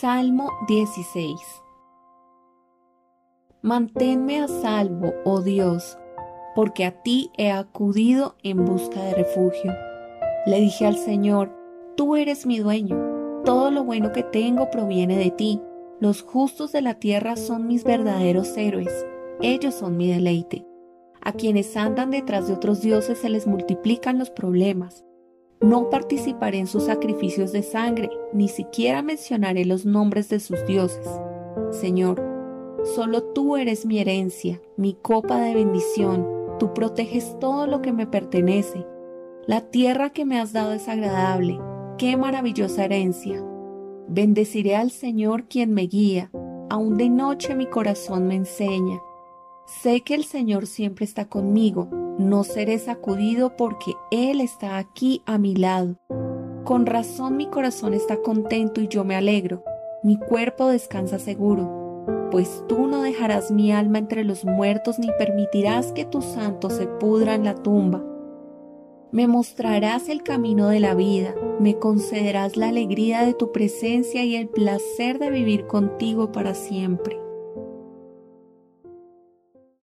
Salmo 16 Manténme a salvo, oh Dios, porque a ti he acudido en busca de refugio. Le dije al Señor, tú eres mi dueño, todo lo bueno que tengo proviene de ti, los justos de la tierra son mis verdaderos héroes, ellos son mi deleite. A quienes andan detrás de otros dioses se les multiplican los problemas. No participaré en sus sacrificios de sangre, ni siquiera mencionaré los nombres de sus dioses. Señor, solo tú eres mi herencia, mi copa de bendición, tú proteges todo lo que me pertenece. La tierra que me has dado es agradable, qué maravillosa herencia. Bendeciré al Señor quien me guía, aún de noche mi corazón me enseña. Sé que el Señor siempre está conmigo, no seré sacudido porque Él está aquí a mi lado. Con razón mi corazón está contento y yo me alegro, mi cuerpo descansa seguro, pues tú no dejarás mi alma entre los muertos ni permitirás que tu santo se pudra en la tumba. Me mostrarás el camino de la vida, me concederás la alegría de tu presencia y el placer de vivir contigo para siempre.